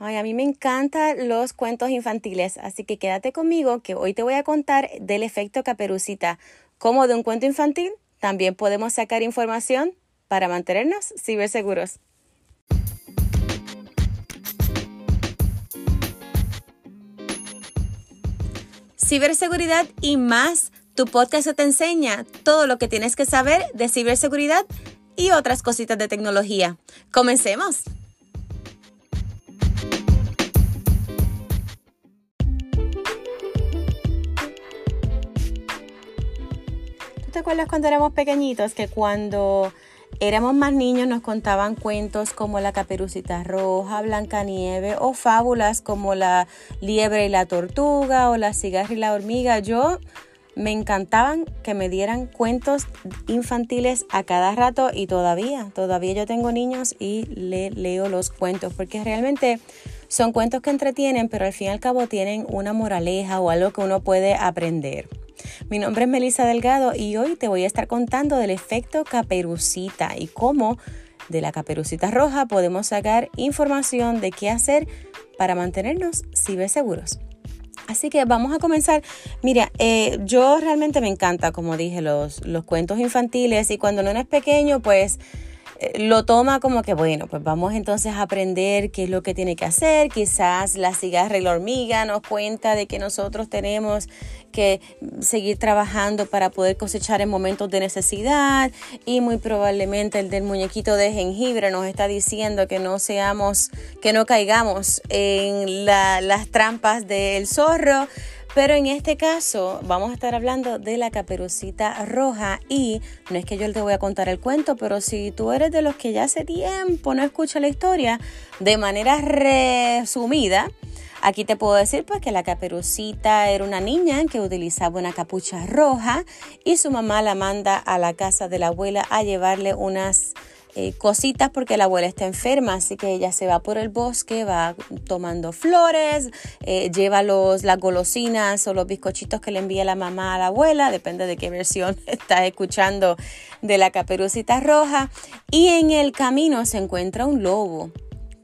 Ay, a mí me encantan los cuentos infantiles, así que quédate conmigo que hoy te voy a contar del efecto caperucita. Como de un cuento infantil, también podemos sacar información para mantenernos ciberseguros. Ciberseguridad y más. Tu podcast te enseña todo lo que tienes que saber de ciberseguridad y otras cositas de tecnología. Comencemos. Cuando éramos pequeñitos que cuando éramos más niños nos contaban cuentos como La Caperucita Roja, Blancanieve o fábulas como La Liebre y la Tortuga o La Cigarra y la Hormiga? Yo me encantaban que me dieran cuentos infantiles a cada rato y todavía, todavía yo tengo niños y le leo los cuentos porque realmente son cuentos que entretienen, pero al fin y al cabo tienen una moraleja o algo que uno puede aprender. Mi nombre es Melissa Delgado y hoy te voy a estar contando del efecto caperucita y cómo de la caperucita roja podemos sacar información de qué hacer para mantenernos ciberseguros. Así que vamos a comenzar. Mira, eh, yo realmente me encanta, como dije, los, los cuentos infantiles y cuando no es pequeño, pues lo toma como que, bueno, pues vamos entonces a aprender qué es lo que tiene que hacer. Quizás la cigarra y la hormiga nos cuenta de que nosotros tenemos que seguir trabajando para poder cosechar en momentos de necesidad y muy probablemente el del muñequito de jengibre nos está diciendo que no seamos, que no caigamos en las trampas del zorro. Pero en este caso vamos a estar hablando de la caperucita roja y no es que yo te voy a contar el cuento, pero si tú eres de los que ya hace tiempo no escucha la historia de manera resumida, Aquí te puedo decir pues que la caperucita era una niña que utilizaba una capucha roja y su mamá la manda a la casa de la abuela a llevarle unas eh, cositas porque la abuela está enferma, así que ella se va por el bosque, va tomando flores, eh, lleva los, las golosinas o los bizcochitos que le envía la mamá a la abuela, depende de qué versión estás escuchando de la caperucita roja, y en el camino se encuentra un lobo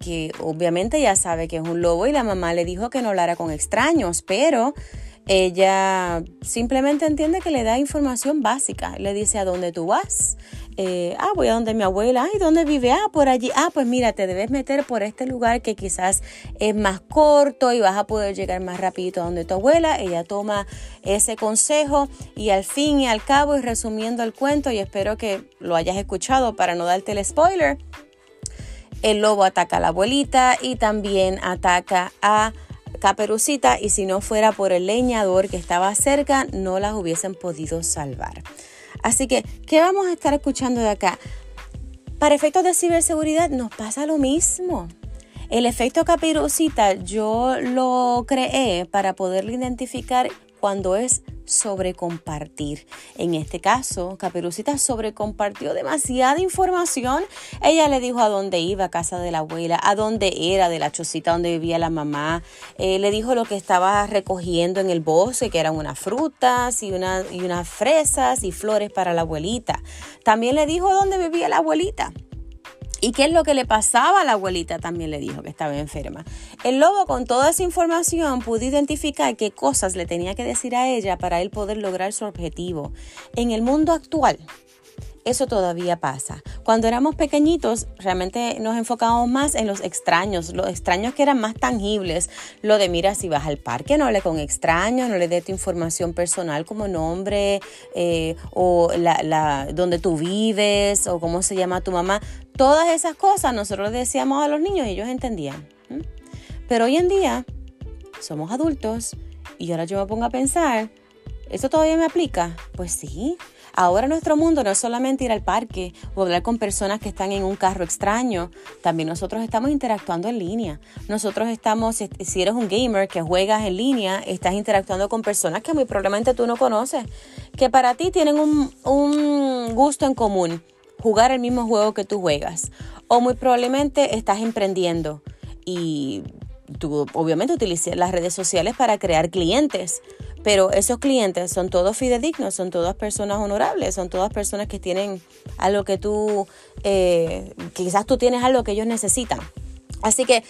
que obviamente ya sabe que es un lobo y la mamá le dijo que no hablara con extraños, pero ella simplemente entiende que le da información básica. Le dice a dónde tú vas, eh, ah, voy a donde mi abuela, ¿y ¿dónde vive? Ah, por allí, ah, pues mira, te debes meter por este lugar que quizás es más corto y vas a poder llegar más rapidito a donde tu abuela. Ella toma ese consejo y al fin y al cabo, y resumiendo el cuento, y espero que lo hayas escuchado para no darte el spoiler, el lobo ataca a la abuelita y también ataca a Caperucita y si no fuera por el leñador que estaba cerca, no las hubiesen podido salvar. Así que, ¿qué vamos a estar escuchando de acá? Para efectos de ciberseguridad nos pasa lo mismo. El efecto caperucita yo lo creé para poderlo identificar cuando es sobre compartir. En este caso, Caperucita sobrecompartió demasiada información. Ella le dijo a dónde iba, a casa de la abuela, a dónde era, de la chocita donde vivía la mamá. Eh, le dijo lo que estaba recogiendo en el bosque, que eran unas frutas y, y unas fresas y flores para la abuelita. También le dijo dónde vivía la abuelita. ¿Y qué es lo que le pasaba a la abuelita? También le dijo que estaba enferma. El lobo con toda esa información pudo identificar qué cosas le tenía que decir a ella para él poder lograr su objetivo. En el mundo actual, eso todavía pasa. Cuando éramos pequeñitos, realmente nos enfocábamos más en los extraños, los extraños que eran más tangibles. Lo de, mira, si vas al parque, no hable con extraños, no le dé tu información personal como nombre eh, o la, la, donde tú vives o cómo se llama tu mamá. Todas esas cosas nosotros decíamos a los niños y ellos entendían. Pero hoy en día somos adultos y ahora yo me pongo a pensar, ¿eso todavía me aplica? Pues sí, Ahora nuestro mundo no es solamente ir al parque o hablar con personas que están en un carro extraño, también nosotros estamos interactuando en línea. Nosotros estamos, si eres un gamer que juegas en línea, estás interactuando con personas que muy probablemente tú no conoces, que para ti tienen un gusto en común, jugar el mismo juego que tú juegas. O muy probablemente estás emprendiendo y tú obviamente utilizas las redes sociales para crear clientes. Pero esos clientes son todos fidedignos, son todas personas honorables, son todas personas que tienen algo que tú, eh, quizás tú tienes algo que ellos necesitan. Así que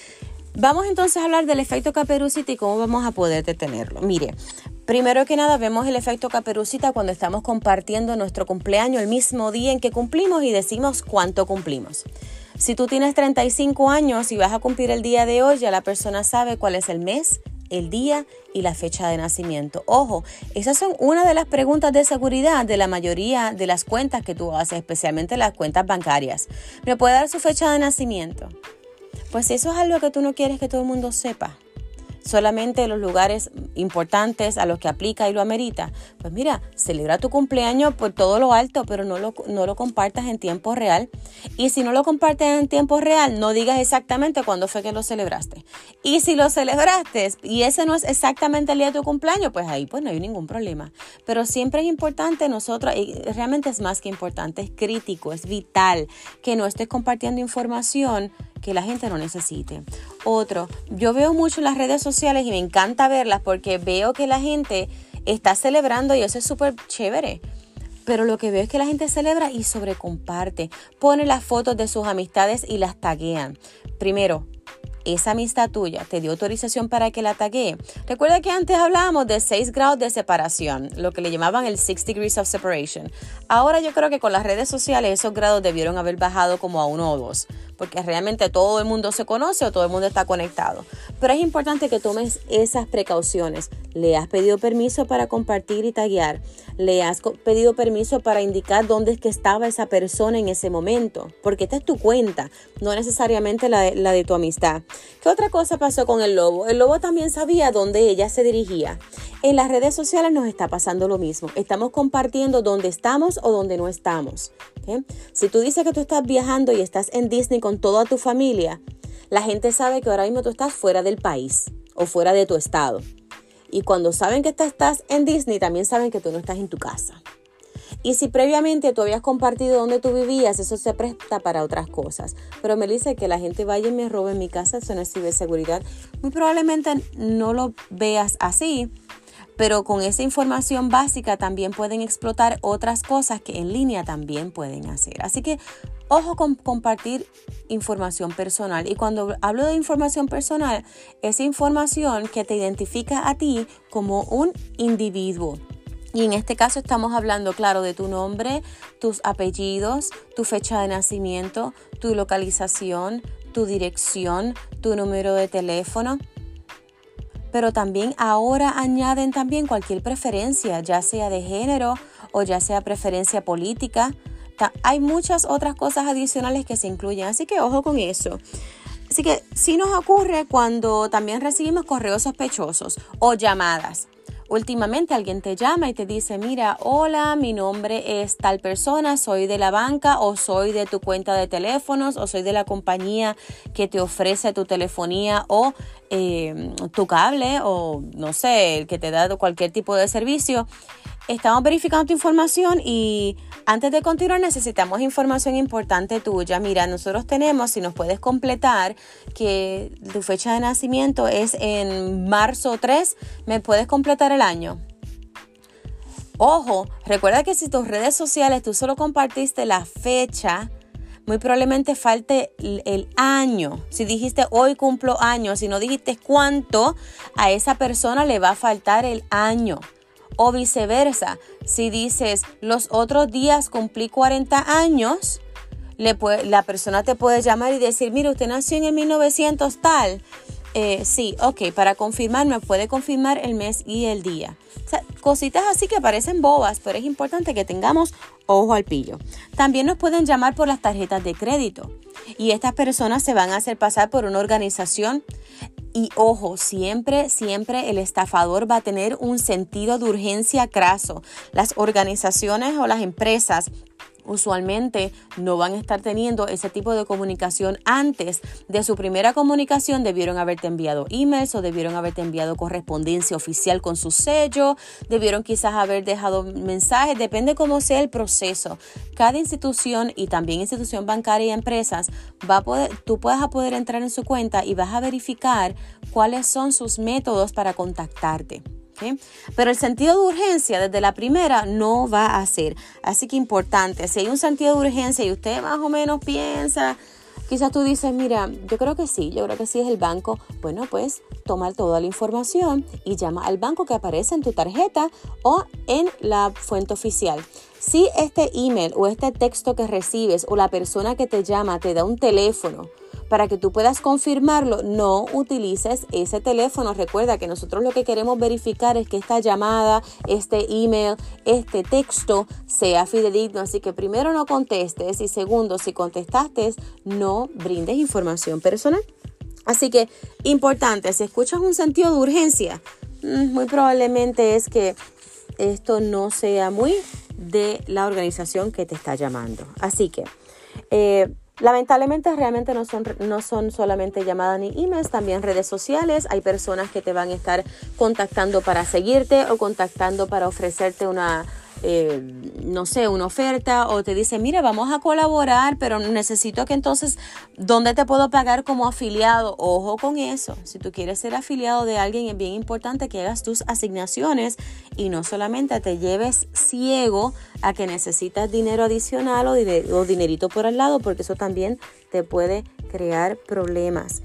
Vamos entonces a hablar del efecto caperucita y cómo vamos a poder detenerlo. Mire, primero que nada vemos el efecto caperucita cuando estamos compartiendo nuestro cumpleaños el mismo día en que cumplimos y decimos cuánto cumplimos. Si tú tienes 35 años y vas a cumplir el día de hoy, ya la persona sabe cuál es el mes, el día y la fecha de nacimiento. Ojo, esas son una de las preguntas de seguridad de la mayoría de las cuentas que tú haces, especialmente las cuentas bancarias. ¿Me puede dar su fecha de nacimiento? Pues eso es algo que tú no quieres que todo el mundo sepa solamente los lugares importantes a los que aplica y lo amerita, pues mira, celebra tu cumpleaños por todo lo alto, pero no lo, no lo compartas en tiempo real. Y si no lo compartes en tiempo real, no digas exactamente cuándo fue que lo celebraste. Y si lo celebraste y ese no es exactamente el día de tu cumpleaños, pues ahí pues no hay ningún problema. Pero siempre es importante nosotros, y realmente es más que importante, es crítico, es vital que no estés compartiendo información que la gente no necesite. Otro, yo veo mucho las redes sociales y me encanta verlas porque veo que la gente está celebrando y eso es súper chévere. Pero lo que veo es que la gente celebra y sobrecomparte. Pone las fotos de sus amistades y las taguean. Primero, esa amistad tuya te dio autorización para que la taguee. Recuerda que antes hablábamos de 6 grados de separación, lo que le llamaban el 6 degrees of separation. Ahora yo creo que con las redes sociales esos grados debieron haber bajado como a uno o dos porque realmente todo el mundo se conoce o todo el mundo está conectado. Pero es importante que tomes esas precauciones. Le has pedido permiso para compartir y taguear. Le has pedido permiso para indicar dónde es que estaba esa persona en ese momento, porque esta es tu cuenta, no necesariamente la de, la de tu amistad. ¿Qué otra cosa pasó con el lobo? El lobo también sabía dónde ella se dirigía. En las redes sociales nos está pasando lo mismo. Estamos compartiendo dónde estamos o dónde no estamos. Si tú dices que tú estás viajando y estás en Disney con toda tu familia, la gente sabe que ahora mismo tú estás fuera del país o fuera de tu estado. Y cuando saben que estás en Disney, también saben que tú no estás en tu casa. Y si previamente tú habías compartido dónde tú vivías, eso se presta para otras cosas. Pero me dice que la gente vaya y me robe mi casa, eso no es ciberseguridad. Muy probablemente no lo veas así, pero con esa información básica también pueden explotar otras cosas que en línea también pueden hacer. Así que ojo con compartir información personal. Y cuando hablo de información personal, es información que te identifica a ti como un individuo. Y en este caso estamos hablando, claro, de tu nombre, tus apellidos, tu fecha de nacimiento, tu localización, tu dirección, tu número de teléfono pero también ahora añaden también cualquier preferencia, ya sea de género o ya sea preferencia política. Hay muchas otras cosas adicionales que se incluyen, así que ojo con eso. Así que sí nos ocurre cuando también recibimos correos sospechosos o llamadas. Últimamente alguien te llama y te dice, mira, hola, mi nombre es tal persona, soy de la banca o soy de tu cuenta de teléfonos o soy de la compañía que te ofrece tu telefonía o eh, tu cable o no sé, el que te da cualquier tipo de servicio. Estamos verificando tu información y antes de continuar necesitamos información importante tuya. Mira, nosotros tenemos, si nos puedes completar, que tu fecha de nacimiento es en marzo 3, ¿me puedes completar el año? Ojo, recuerda que si tus redes sociales tú solo compartiste la fecha, muy probablemente falte el año. Si dijiste hoy cumplo años, si no dijiste cuánto, a esa persona le va a faltar el año. O viceversa, si dices los otros días cumplí 40 años, le la persona te puede llamar y decir, mire, usted nació en el 1900 tal. Eh, sí, ok, para confirmar, me puede confirmar el mes y el día. O sea, cositas así que parecen bobas, pero es importante que tengamos ojo al pillo. También nos pueden llamar por las tarjetas de crédito y estas personas se van a hacer pasar por una organización y ojo, siempre, siempre el estafador va a tener un sentido de urgencia craso. Las organizaciones o las empresas usualmente no van a estar teniendo ese tipo de comunicación antes de su primera comunicación debieron haberte enviado emails o debieron haberte enviado correspondencia oficial con su sello debieron quizás haber dejado mensajes depende cómo sea el proceso. Cada institución y también institución bancaria y empresas va a poder tú puedas a poder entrar en su cuenta y vas a verificar cuáles son sus métodos para contactarte pero el sentido de urgencia desde la primera no va a ser. Así que importante, si hay un sentido de urgencia y usted más o menos piensa, Quizás tú dices, mira, yo creo que sí, yo creo que sí es el banco. Bueno, pues toma toda la información y llama al banco que aparece en tu tarjeta o en la fuente oficial. Si este email o este texto que recibes o la persona que te llama te da un teléfono, para que tú puedas confirmarlo, no utilices ese teléfono. Recuerda que nosotros lo que queremos verificar es que esta llamada, este email, este texto sea fidedigno. Así que primero no contestes y segundo, si contestaste, no brindes información personal. Así que importante, si escuchas un sentido de urgencia, mm, muy probablemente es que esto no sea muy de la organización que te está llamando. Así que eh, Lamentablemente realmente no son, no son solamente llamadas ni emails, también redes sociales. Hay personas que te van a estar contactando para seguirte o contactando para ofrecerte una, eh, no sé, una oferta o te dice, mira, vamos a colaborar, pero necesito que entonces, ¿dónde te puedo pagar como afiliado? Ojo con eso. Si tú quieres ser afiliado de alguien, es bien importante que hagas tus asignaciones y no solamente te lleves ciego a que necesitas dinero adicional o, o dinerito por al lado, porque eso también te puede crear problemas.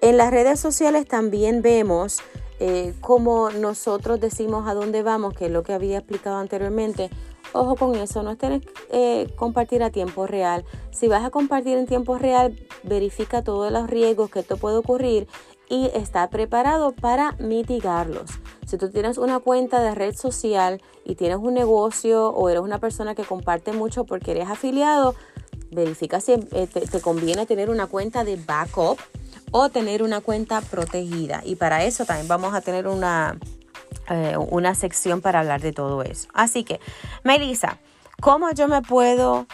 En las redes sociales también vemos eh, como nosotros decimos a dónde vamos, que es lo que había explicado anteriormente, ojo con eso, no es tener eh, compartir a tiempo real. Si vas a compartir en tiempo real, verifica todos los riesgos que esto puede ocurrir y está preparado para mitigarlos. Si tú tienes una cuenta de red social y tienes un negocio o eres una persona que comparte mucho porque eres afiliado, verifica si eh, te conviene tener una cuenta de backup o tener una cuenta protegida. Y para eso también vamos a tener una, eh, una sección para hablar de todo eso. Así que, Melissa, ¿cómo yo me puedo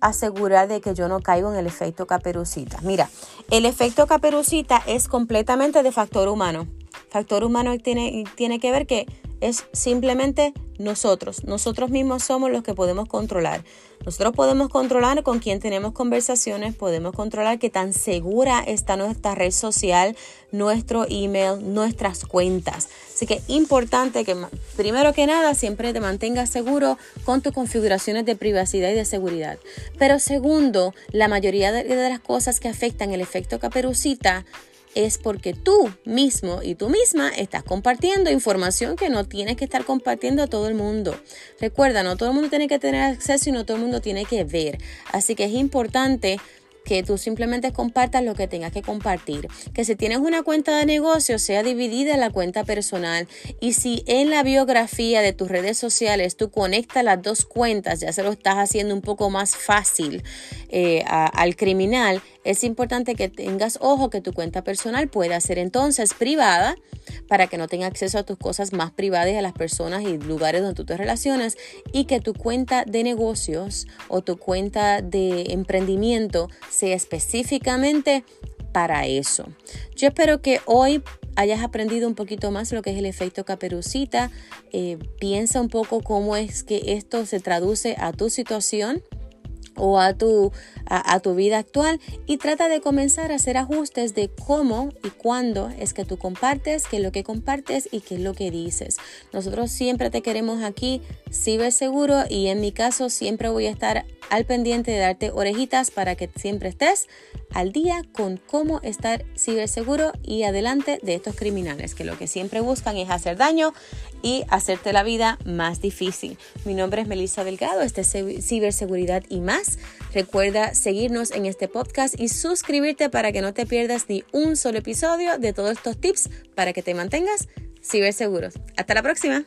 asegurar de que yo no caigo en el efecto caperucita? Mira, el efecto caperucita es completamente de factor humano. Factor humano tiene, tiene que ver que es simplemente nosotros. Nosotros mismos somos los que podemos controlar. Nosotros podemos controlar con quién tenemos conversaciones, podemos controlar qué tan segura está nuestra red social, nuestro email, nuestras cuentas. Así que importante que primero que nada siempre te mantengas seguro con tus configuraciones de privacidad y de seguridad. Pero segundo, la mayoría de las cosas que afectan el efecto caperucita es porque tú mismo y tú misma estás compartiendo información que no tienes que estar compartiendo a todo el mundo. Recuerda, no todo el mundo tiene que tener acceso y no todo el mundo tiene que ver. Así que es importante que tú simplemente compartas lo que tengas que compartir. Que si tienes una cuenta de negocio, sea dividida la cuenta personal. Y si en la biografía de tus redes sociales tú conectas las dos cuentas, ya se lo estás haciendo un poco más fácil eh, al criminal, es importante que tengas ojo que tu cuenta personal pueda ser entonces privada para que no tenga acceso a tus cosas más privadas a las personas y lugares donde tú te relacionas y que tu cuenta de negocios o tu cuenta de emprendimiento sea específicamente para eso. Yo espero que hoy hayas aprendido un poquito más lo que es el efecto caperucita. Eh, piensa un poco cómo es que esto se traduce a tu situación o a tu, a, tu vida actual y trata de comenzar a hacer ajustes de cómo y cuándo es que tú compartes, qué es lo que compartes y qué es lo que dices. Nosotros siempre te queremos aquí, seguro y en mi caso siempre voy a estar al pendiente de darte orejitas para que siempre estés al día con cómo estar ciberseguro y adelante de estos criminales que lo que siempre buscan es hacer daño y hacerte la vida más difícil. Mi nombre es Melissa Delgado, este es Ciberseguridad y más. Recuerda seguirnos en este podcast y suscribirte para que no te pierdas ni un solo episodio de todos estos tips para que te mantengas ciberseguros. Hasta la próxima.